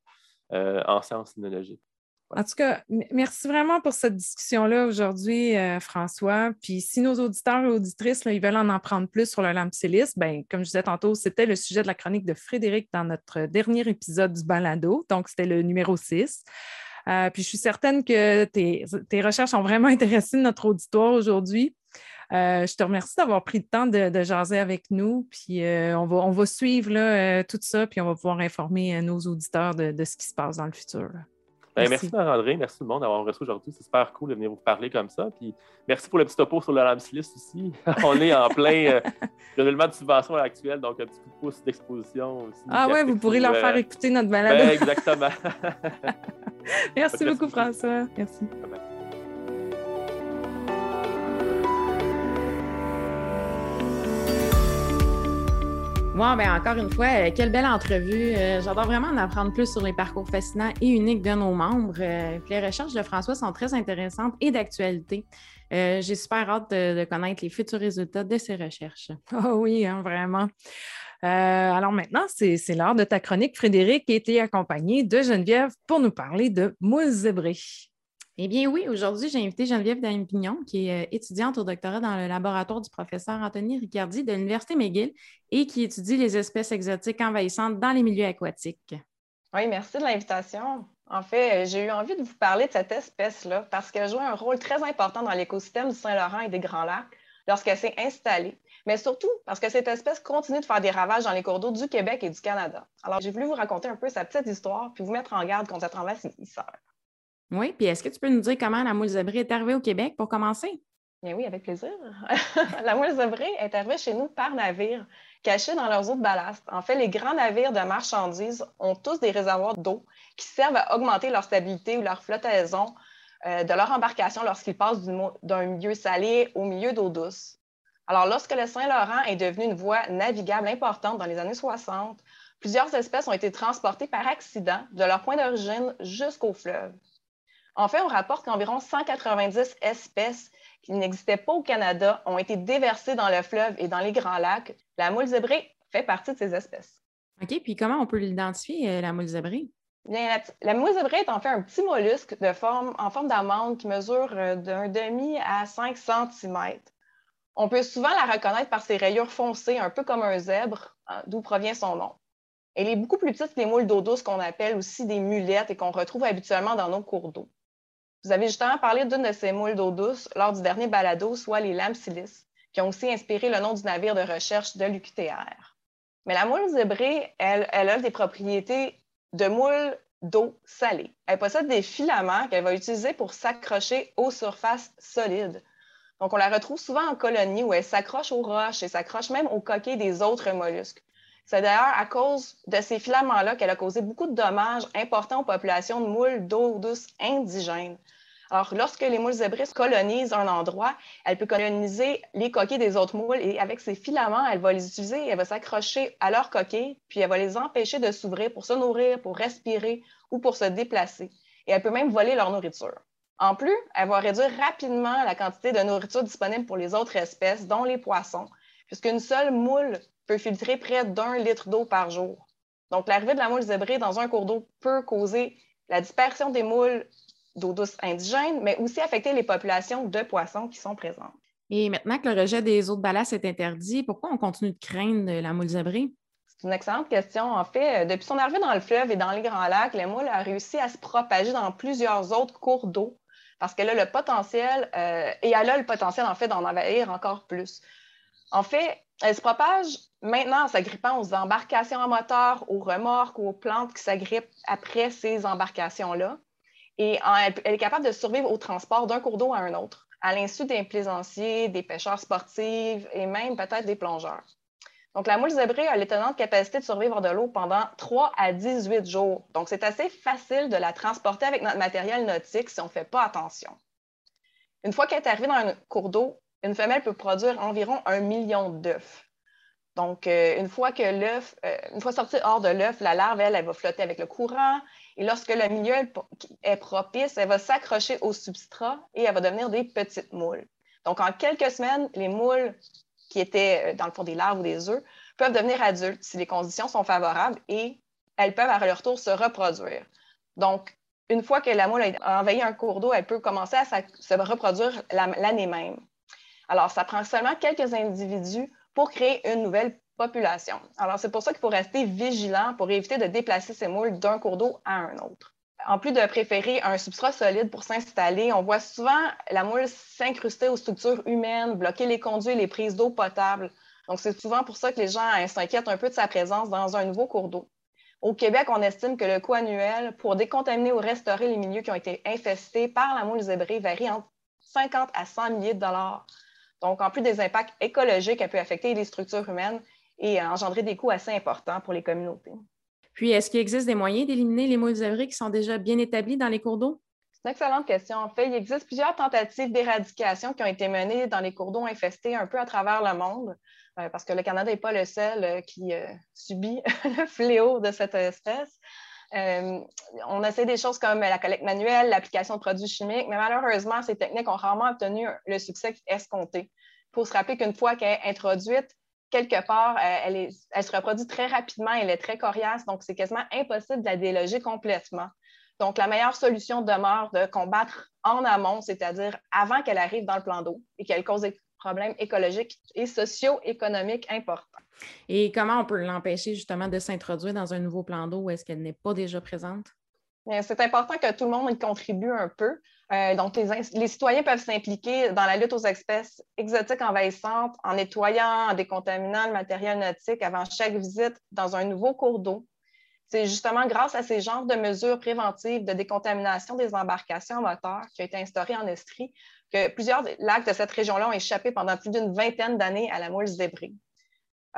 en sciences immunologiques. En tout cas, merci vraiment pour cette discussion-là aujourd'hui, euh, François. Puis si nos auditeurs et auditrices ils veulent en apprendre plus sur le lampsilis, ben, comme je disais tantôt, c'était le sujet de la chronique de Frédéric dans notre dernier épisode du balado. Donc, c'était le numéro 6. Euh, puis je suis certaine que tes, recherches ont vraiment intéressé notre auditoire aujourd'hui. Euh, je te remercie d'avoir pris le temps de, jaser avec nous. Puis on, va, on va suivre là, tout ça, puis on va pouvoir informer nos auditeurs de, ce qui se passe dans le futur. Ben, merci, merci andré merci tout le monde d'avoir reçu aujourd'hui. C'est super cool de venir vous parler comme ça. Puis merci pour le petit topo sur le list aussi. On est en plein euh, renouvellement de subvention actuel, donc un petit coup de pouce d'exposition aussi. Ah ouais, vous pourrez leur faire euh, écouter notre balade. Ben, exactement. merci beaucoup, François. Merci. Bon, ben encore une fois, euh, quelle belle entrevue. Euh, j'adore vraiment en apprendre plus sur les parcours fascinants et uniques de nos membres. Euh, les recherches de François sont très intéressantes et d'actualité. J'ai super hâte de, connaître les futurs résultats de ces recherches. Oh oui, hein, vraiment. alors maintenant, c'est l'heure de ta chronique, Frédéric, qui a été accompagnée de Geneviève pour nous parler de moules. Eh bien oui, aujourd'hui, j'ai invité Geneviève Dampignon, qui est euh, étudiante au doctorat dans le laboratoire du professeur Anthony Riccardi de l'Université McGill et qui étudie les espèces exotiques envahissantes dans les milieux aquatiques. Oui, merci de l'invitation. En fait, j'ai eu envie de vous parler de cette espèce-là parce qu'elle joue un rôle très important dans l'écosystème du Saint-Laurent et des Grands Lacs lorsqu'elle s'est installée, mais surtout parce que cette espèce continue de faire des ravages dans les cours d'eau du Québec et du Canada. Alors, j'ai voulu vous raconter un peu sa petite histoire puis vous mettre en garde contre cette envahisseur. Oui, puis est-ce que tu peux nous dire comment la moule zébrée est arrivée au Québec pour commencer? Bien oui, avec plaisir. la moule zébrée est arrivée chez nous par navire cachés dans leurs eaux de ballast. En fait, les grands navires de marchandises ont tous des réservoirs d'eau qui servent à augmenter leur stabilité ou leur flottaison euh, de leur embarcation lorsqu'ils passent d'un milieu salé au milieu d'eau douce. Alors, lorsque le Saint-Laurent est devenu une voie navigable importante dans les années 60, plusieurs espèces ont été transportées par accident de leur point d'origine jusqu'au fleuve. En fait, on rapporte qu'environ 190 espèces qui n'existaient pas au Canada ont été déversées dans le fleuve et dans les grands lacs. La moule zébrée fait partie de ces espèces. OK, puis comment on peut l'identifier, euh, la moule zébrée? Bien, la, moule zébrée est en fait un petit mollusque de forme, en forme d'amande qui mesure euh, d'un demi à 5 cm. On peut souvent la reconnaître par ses rayures foncées, un peu comme un zèbre, hein, d'où provient son nom. Elle est beaucoup plus petite que les moules d'eau douce qu'on appelle aussi des mulettes et qu'on retrouve habituellement dans nos cours d'eau. Vous avez justement parlé d'une de ces moules d'eau douce lors du dernier balado, soit les Lampsilis, qui ont aussi inspiré le nom du navire de recherche de l'UQTR. Mais la moule zébrée, elle, elle a des propriétés de moule d'eau salée. Elle possède des filaments qu'elle va utiliser pour s'accrocher aux surfaces solides. Donc, on la retrouve souvent en colonie où elle s'accroche aux roches et s'accroche même aux coquilles des autres mollusques. C'est d'ailleurs à cause de ces filaments-là qu'elle a causé beaucoup de dommages importants aux populations de moules d'eau douce indigènes. Alors, lorsque les moules zébrées colonisent un endroit, elle peut coloniser les coquilles des autres moules et avec ses filaments, elle va les utiliser, elle va s'accrocher à leurs coquilles, puis elle va les empêcher de s'ouvrir pour se nourrir, pour respirer ou pour se déplacer. Et elle peut même voler leur nourriture. En plus, elle va réduire rapidement la quantité de nourriture disponible pour les autres espèces, dont les poissons, puisqu'une seule moule peut filtrer près d'un litre d'eau par jour. Donc, l'arrivée de la moule zébrée dans un cours d'eau peut causer la dispersion des moules d'eau douce indigène, mais aussi affecter les populations de poissons qui sont présentes. Et maintenant que le rejet des eaux de ballast est interdit, pourquoi on continue de craindre la moule zébrée? C'est une excellente question. En fait, euh, depuis son arrivée dans le fleuve et dans les grands lacs, la moule a réussi à se propager dans plusieurs autres cours d'eau parce qu'elle a le potentiel, euh, et elle a le potentiel en fait d'en envahir encore plus. En fait, elle se propage maintenant en s'agrippant aux embarcations à moteur, aux remorques ou aux plantes qui s'agrippent après ces embarcations-là. Et elle est capable de survivre au transport d'un cours d'eau à un autre, à l'insu des plaisanciers, des pêcheurs sportifs et même peut-être des plongeurs. Donc, la moule zébrée a l'étonnante capacité de survivre de l'eau pendant 3 à 18 jours. Donc, c'est assez facile de la transporter avec notre matériel nautique si on ne fait pas attention. Une fois qu'elle est arrivée dans un cours d'eau, une femelle peut produire environ un million d'œufs. Donc, euh, une fois que l'œuf, euh, une fois sortie hors de l'œuf, la larve, elle, elle va flotter avec le courant. Et lorsque le milieu est propice, elle va s'accrocher au substrat et elle va devenir des petites moules. Donc, en quelques semaines, les moules qui étaient euh, dans le fond des larves ou des œufs peuvent devenir adultes si les conditions sont favorables et elles peuvent à leur tour se reproduire. Donc, une fois que la moule a envahi un cours d'eau, elle peut commencer à se reproduire l'année même. Alors, ça prend seulement quelques individus pour créer une nouvelle population. Alors, c'est pour ça qu'il faut rester vigilant pour éviter de déplacer ces moules d'un cours d'eau à un autre. En plus de préférer un substrat solide pour s'installer, on voit souvent la moule s'incruster aux structures humaines, bloquer les conduits et les prises d'eau potable. Donc, c'est souvent pour ça que les gens s'inquiètent un peu de sa présence dans un nouveau cours d'eau. Au Québec, on estime que le coût annuel pour décontaminer ou restaurer les milieux qui ont été infestés par la moule zébrée varie entre 50 à 100 milliers de dollars donc, en plus des impacts écologiques, elle peut affecter les structures humaines et engendrer des coûts assez importants pour les communautés. Puis, est-ce qu'il existe des moyens d'éliminer les moules zébrées qui sont déjà bien établis dans les cours d'eau? C'est une excellente question. En fait, il existe plusieurs tentatives d'éradication qui ont été menées dans les cours d'eau infestés un peu à travers le monde, euh, parce que le Canada n'est pas le seul euh, qui euh, subit le fléau de cette espèce. Euh, on essaie des choses comme la collecte manuelle, l'application de produits chimiques, mais malheureusement, ces techniques ont rarement obtenu le succès escompté. Il faut se rappeler qu'une fois qu'elle est introduite, quelque part, euh, elle, elle, se reproduit très rapidement, elle est très coriace, donc c'est quasiment impossible de la déloger complètement. Donc, la meilleure solution demeure de combattre en amont, c'est-à-dire avant qu'elle arrive dans le plan d'eau et qu'elle cause des problèmes écologiques et socio-économiques importants. Et comment on peut l'empêcher justement de s'introduire dans un nouveau plan d'eau où est-ce qu'elle n'est pas déjà présente? C'est important que tout le monde y contribue un peu. Euh, donc, les, citoyens peuvent s'impliquer dans la lutte aux espèces exotiques envahissantes en nettoyant, en décontaminant le matériel nautique avant chaque visite dans un nouveau cours d'eau. C'est justement grâce à ces genres de mesures préventives de décontamination des embarcations moteurs qui ont été instaurées en Estrie que plusieurs lacs de cette région-là ont échappé pendant plus d'une vingtaine d'années à la moule zébrée.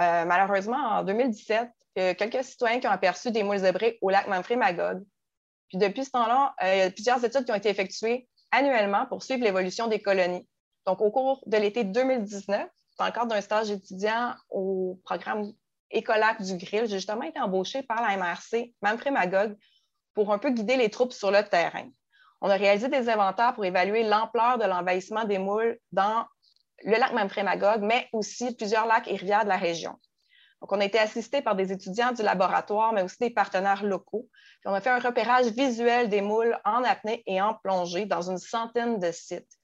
Euh, malheureusement, en 2017, il y a quelques citoyens qui ont aperçu des moules zébrées au lac Manfred-Magog. Puis depuis ce temps-là, euh, il y a plusieurs études qui ont été effectuées annuellement pour suivre l'évolution des colonies. Donc, au cours de l'été 2019, dans le cadre d'un stage étudiant au programme Écolac du Grill, j'ai justement été embauchée par la MRC Manfred Magog pour un peu guider les troupes sur le terrain. On a réalisé des inventaires pour évaluer l'ampleur de l'envahissement des moules dans le lac Manfred Magog, mais aussi plusieurs lacs et rivières de la région. Donc, on a été assisté par des étudiants du laboratoire, mais aussi des partenaires locaux. on a fait un repérage visuel des moules en apnée et en plongée dans une centaine de sites.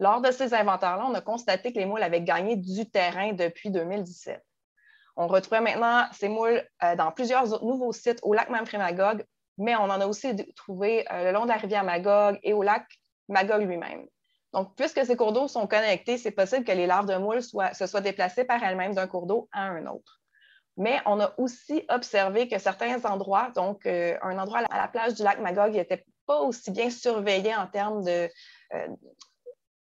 Lors de ces inventaires-là, on a constaté que les moules avaient gagné du terrain depuis 2017. On retrouvait maintenant ces moules euh, dans plusieurs nouveaux sites au lac Manfred-Magog, mais on en a aussi trouvé euh, le long de la rivière Magog et au lac Magog lui-même. Donc, puisque ces cours d'eau sont connectés, c'est possible que les larves de moules se soient déplacées par elles-mêmes d'un cours d'eau à un autre. Mais on a aussi observé que certains endroits, donc euh, un endroit à la plage du lac Magog, n'était pas aussi bien surveillé en termes de,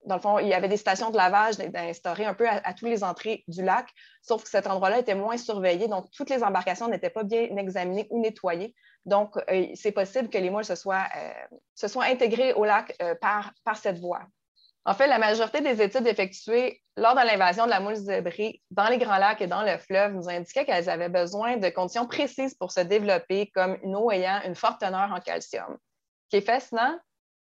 dans le fond, il y avait des stations de lavage instaurées un peu à, toutes les entrées du lac, sauf que cet endroit-là était moins surveillé. Donc, toutes les embarcations n'étaient pas bien examinées ou nettoyées. Donc, euh, c'est possible que les moules se soient, euh, intégrés au lac euh, par, cette voie. En fait, la majorité des études effectuées lors de l'invasion de la moule zébrée dans les grands lacs et dans le fleuve nous indiquaient qu'elles avaient besoin de conditions précises pour se développer, comme une eau ayant une forte teneur en calcium. Ce qui est fascinant,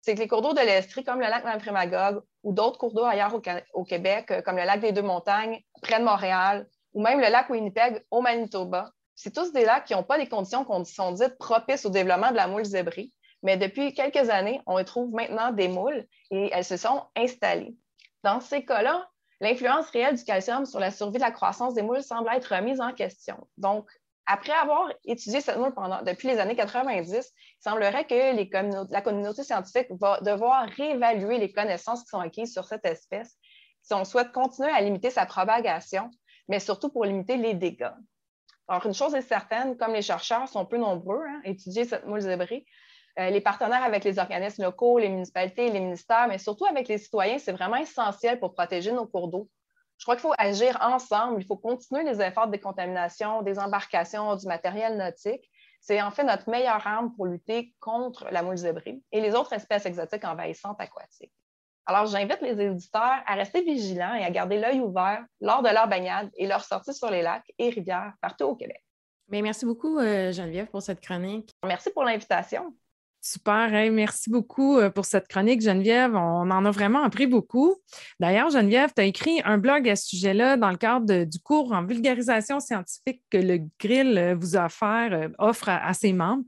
c'est que les cours d'eau de l'Estrie, comme le lac Manfred-Magog ou d'autres cours d'eau ailleurs au, Québec, euh, comme le lac des Deux-Montagnes, près de Montréal, ou même le lac Winnipeg au Manitoba, c'est tous des lacs qui n'ont pas des conditions qui sont dites propices au développement de la moule zébrée. Mais depuis quelques années, on trouve maintenant des moules et elles se sont installées. Dans ces cas-là, l'influence réelle du calcium sur la survie de la croissance des moules semble être remise en question. Donc, après avoir étudié cette moule pendant, depuis les années 90, il semblerait que la communauté scientifique va devoir réévaluer les connaissances qui sont acquises sur cette espèce si on souhaite continuer à limiter sa propagation, mais surtout pour limiter les dégâts. Alors, une chose est certaine, comme les chercheurs sont peu nombreux hein, à étudier cette moule zébrée, euh, les partenaires avec les organismes locaux, les municipalités, les ministères, mais surtout avec les citoyens, c'est vraiment essentiel pour protéger nos cours d'eau je crois qu'il faut agir ensemble. Il faut continuer les efforts de décontamination des embarcations, du matériel nautique. C'est en fait notre meilleure arme pour lutter contre la moule zébrée et les autres espèces exotiques envahissantes aquatiques. Alors, j'invite les éditeurs à rester vigilants et à garder l'œil ouvert lors de leur baignade et leur sortie sur les lacs et rivières partout au Québec. Bien, merci beaucoup, euh, Geneviève, pour cette chronique. Merci pour l'invitation. Super, merci beaucoup euh, pour cette chronique, Geneviève. On en a vraiment appris beaucoup. D'ailleurs, Geneviève, tu as écrit un blog à ce sujet-là dans le cadre du cours en vulgarisation scientifique que le Grill euh, vous euh, offre à, ses membres.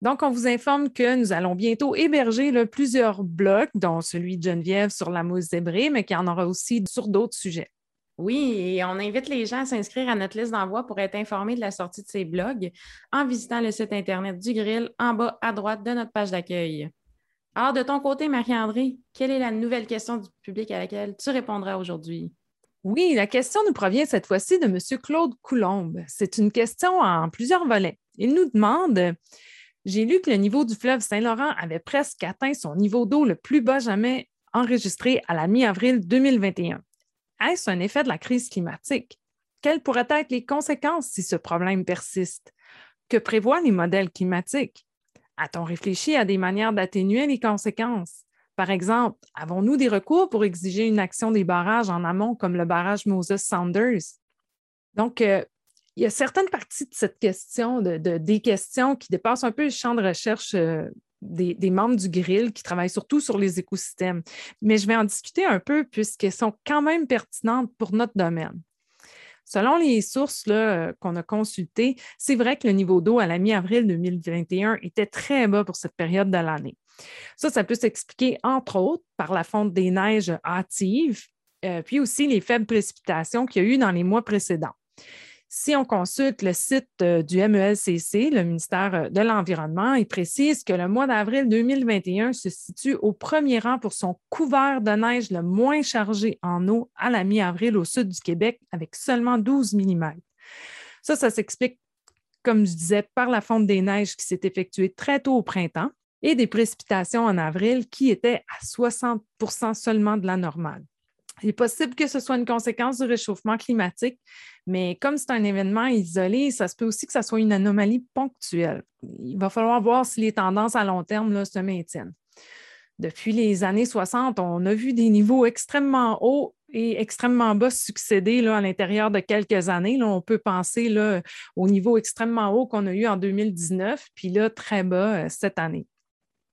Donc, on vous informe que nous allons bientôt héberger plusieurs blogs, dont celui de Geneviève sur la mousse zébrée, mais qu'il y en aura aussi sur d'autres sujets. Oui, et on invite les gens à s'inscrire à notre liste d'envoi pour être informés de la sortie de ces blogs en visitant le site Internet du Grill en bas à droite de notre page d'accueil. Alors, de ton côté, Marie-André, quelle est la nouvelle question du public à laquelle tu répondras aujourd'hui? Oui, la question nous provient cette fois-ci de M. Claude Coulombe. C'est une question en plusieurs volets. Il nous demande J'ai lu que le niveau du fleuve Saint-Laurent avait presque atteint son niveau d'eau le plus bas jamais enregistré à la mi-avril 2021. Est-ce un effet de la crise climatique? Quelles pourraient être les conséquences si ce problème persiste? Que prévoient les modèles climatiques? A-t-on réfléchi à des manières d'atténuer les conséquences? Par exemple, avons-nous des recours pour exiger une action des barrages en amont, comme le barrage Moses Saunders? Donc, euh, il y a certaines parties de cette question, de, des questions qui dépassent un peu le champ de recherche euh, des, membres du grill qui travaillent surtout sur les écosystèmes. Mais je vais en discuter un peu puisqu'elles sont quand même pertinentes pour notre domaine. Selon les sources euh, qu'on a consultées, c'est vrai que le niveau d'eau à la mi-avril 2021 était très bas pour cette période de l'année. Ça, ça peut s'expliquer, entre autres, par la fonte des neiges hâtives, euh, puis aussi les faibles précipitations qu'il y a eu dans les mois précédents. Si on consulte le site euh, du MELCC, le ministère euh, de l'Environnement, il précise que le mois d'avril 2021 se situe au premier rang pour son couvert de neige le moins chargé en eau à la mi-avril au sud du Québec, avec seulement 12 mm. Ça, ça s'explique, comme je disais, par la fonte des neiges qui s'est effectuée très tôt au printemps et des précipitations en avril qui étaient à 60% seulement de la normale. Il est possible que ce soit une conséquence du réchauffement climatique, mais comme c'est un événement isolé, ça se peut aussi que ce soit une anomalie ponctuelle. Il va falloir voir si les tendances à long terme se maintiennent. Depuis les années 60, on a vu des niveaux extrêmement hauts et extrêmement bas succéder là, à l'intérieur de quelques années. Là, on peut penser là, au niveau extrêmement haut qu'on a eu en 2019, puis là, très bas euh, cette année.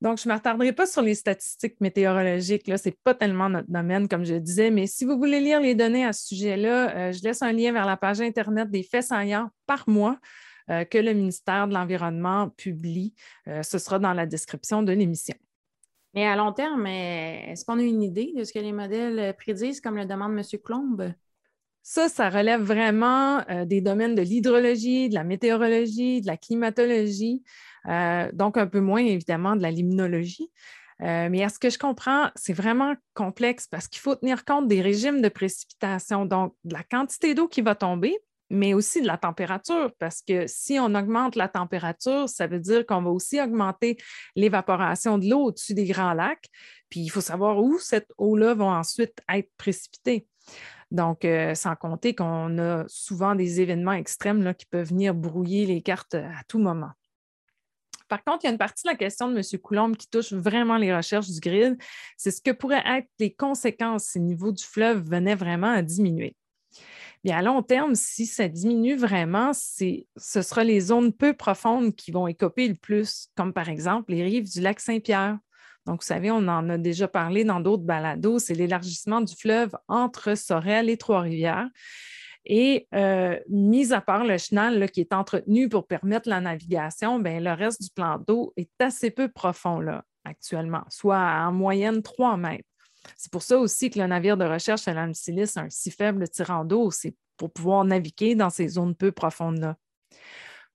Donc, je ne m'attarderai pas sur les statistiques météorologiques. Ce n'est pas tellement notre domaine, comme je disais, mais si vous voulez lire les données à ce sujet-là, euh, je laisse un lien vers la page Internet des faits saillants par mois euh, que le ministère de l'Environnement publie. Euh, ce sera dans la description de l'émission. Mais à long terme, est-ce qu'on a une idée de ce que les modèles prédisent, comme le demande M. Clombe? Ça, ça relève vraiment des domaines de l'hydrologie, de la météorologie, de la climatologie. Euh, donc un peu moins évidemment de la limnologie. Euh, mais à ce que je comprends, c'est vraiment complexe parce qu'il faut tenir compte des régimes de précipitation, donc de la quantité d'eau qui va tomber, mais aussi de la température, parce que si on augmente la température, ça veut dire qu'on va aussi augmenter l'évaporation de l'eau au-dessus des grands lacs. Puis il faut savoir où cette eau-là va ensuite être précipitée. Donc, euh, sans compter qu'on a souvent des événements extrêmes qui peuvent venir brouiller les cartes à tout moment. Par contre, il y a une partie de la question de M. Coulombe qui touche vraiment les recherches du grid. C'est ce que pourraient être les conséquences si le niveau du fleuve venait vraiment à diminuer. Bien, à long terme, si ça diminue vraiment, ce sera les zones peu profondes qui vont écoper le plus, comme par exemple les rives du lac Saint-Pierre. Donc, vous savez, on en a déjà parlé dans d'autres balados, c'est l'élargissement du fleuve entre Sorel et Trois-Rivières. Et euh, mis à part le chenal qui est entretenu pour permettre la navigation, bien, le reste du plan d'eau est assez peu profond là, actuellement, soit en moyenne 3 mètres. C'est pour ça aussi que le navire de recherche à l'Amsilis a un si faible tirant d'eau, c'est pour pouvoir naviguer dans ces zones peu profondes-là.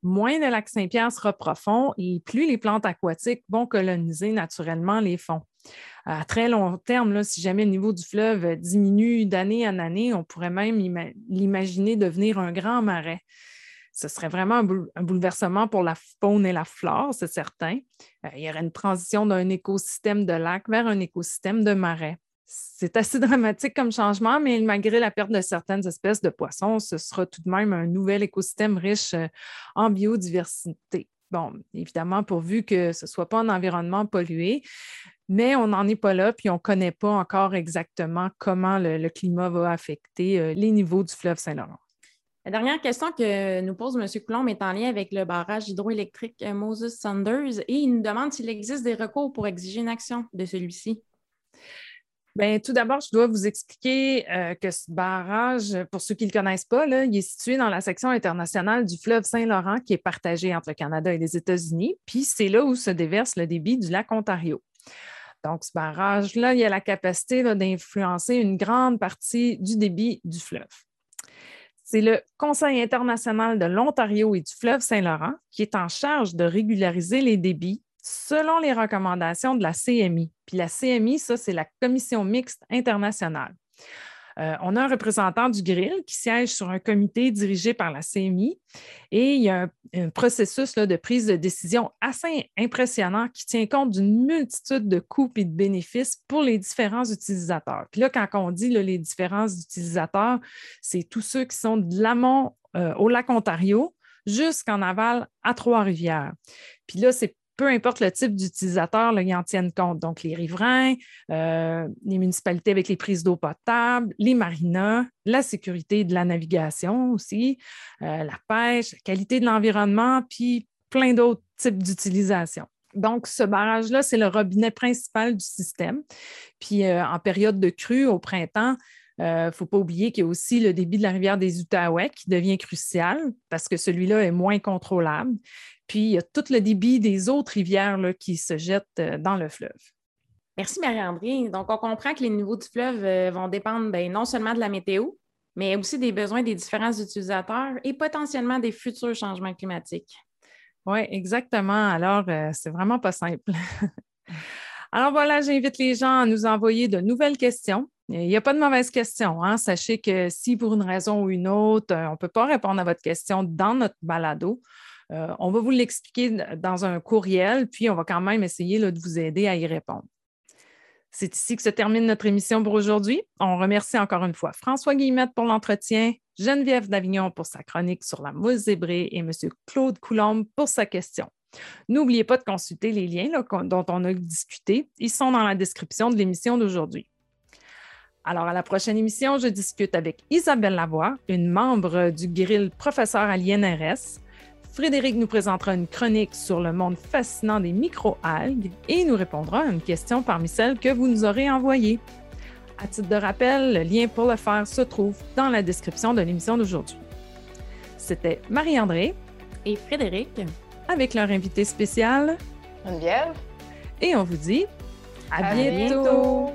Moins le lac Saint-Pierre sera profond et plus les plantes aquatiques vont coloniser naturellement les fonds à très long terme, si jamais le niveau du fleuve diminue d'année en année, on pourrait même l'imaginer devenir un grand marais. Ce serait vraiment un, bouleversement pour la faune et la flore, c'est certain. Euh, il y aurait une transition d'un écosystème de lac vers un écosystème de marais. C'est assez dramatique comme changement, mais malgré la perte de certaines espèces de poissons, ce sera tout de même un nouvel écosystème riche euh, en biodiversité. Bon, évidemment, pourvu que ce ne soit pas un environnement pollué, mais on n'en est pas là, puis on ne connaît pas encore exactement comment le, climat va affecter euh, les niveaux du fleuve Saint-Laurent. La dernière question que nous pose M. Coulomb est en lien avec le barrage hydroélectrique euh, Moses Sanders et il nous demande s'il existe des recours pour exiger une action de celui-ci. Bien, tout d'abord, je dois vous expliquer euh, que ce barrage, pour ceux qui ne le connaissent pas, là, il est situé dans la section internationale du fleuve Saint-Laurent qui est partagée entre le Canada et les États-Unis. Puis c'est là où se déverse le débit du lac Ontario. Donc, ce barrage-là, il a la capacité d'influencer une grande partie du débit du fleuve. C'est le Conseil international de l'Ontario et du fleuve Saint-Laurent qui est en charge de régulariser les débits selon les recommandations de la CMI. Puis la CMI, ça, c'est la Commission mixte internationale. Euh, on a un représentant du grill qui siège sur un comité dirigé par la CMI et il y a un, processus de prise de décision assez impressionnant qui tient compte d'une multitude de coûts et de bénéfices pour les différents utilisateurs. Puis là, quand on dit les différents utilisateurs, c'est tous ceux qui sont de l'amont euh, au lac Ontario jusqu'en aval à Trois-Rivières. Puis là, c'est peu importe le type d'utilisateur, ils en tiennent compte. Donc, les riverains, euh, les municipalités avec les prises d'eau potable, les marinas, la sécurité de la navigation aussi, euh, la pêche, la qualité de l'environnement, puis plein d'autres types d'utilisation. Donc, ce barrage-là, c'est le robinet principal du système. Puis, euh, en période de crue, au printemps, il ne faut pas oublier qu'il y a aussi le débit de la rivière des Outaouais qui devient crucial parce que celui-là est moins contrôlable. Puis, il y a tout le débit des autres rivières qui se jettent euh, dans le fleuve. Merci Marie-André. Donc, on comprend que les niveaux du fleuve euh, vont dépendre ben, non seulement de la météo, mais aussi des besoins des différents utilisateurs et potentiellement des futurs changements climatiques. Oui, exactement. Alors, euh, c'est vraiment pas simple. Alors voilà, j'invite les gens à nous envoyer de nouvelles questions. Il n'y a pas de mauvaises questions. Hein. Sachez que si pour une raison ou une autre, on ne peut pas répondre à votre question dans notre balado, euh, on va vous l'expliquer dans un courriel, puis on va quand même essayer de vous aider à y répondre. C'est ici que se termine notre émission pour aujourd'hui. On remercie encore une fois François Guillemette pour l'entretien, Geneviève Davignon pour sa chronique sur la mousse zébrée et M. Claude Coulombe pour sa question. N'oubliez pas de consulter les liens dont on a discuté. Ils sont dans la description de l'émission d'aujourd'hui. Alors, à la prochaine émission, je discute avec Isabelle Lavoie, une membre du grill professeur à l'INRS. Frédéric nous présentera une chronique sur le monde fascinant des micro-algues et nous répondra à une question parmi celles que vous nous aurez envoyées. À titre de rappel, le lien pour le faire se trouve dans la description de l'émission d'aujourd'hui. C'était Marie-André et Frédéric avec leur invité spécial, Geneviève. Et on vous dit à, bientôt.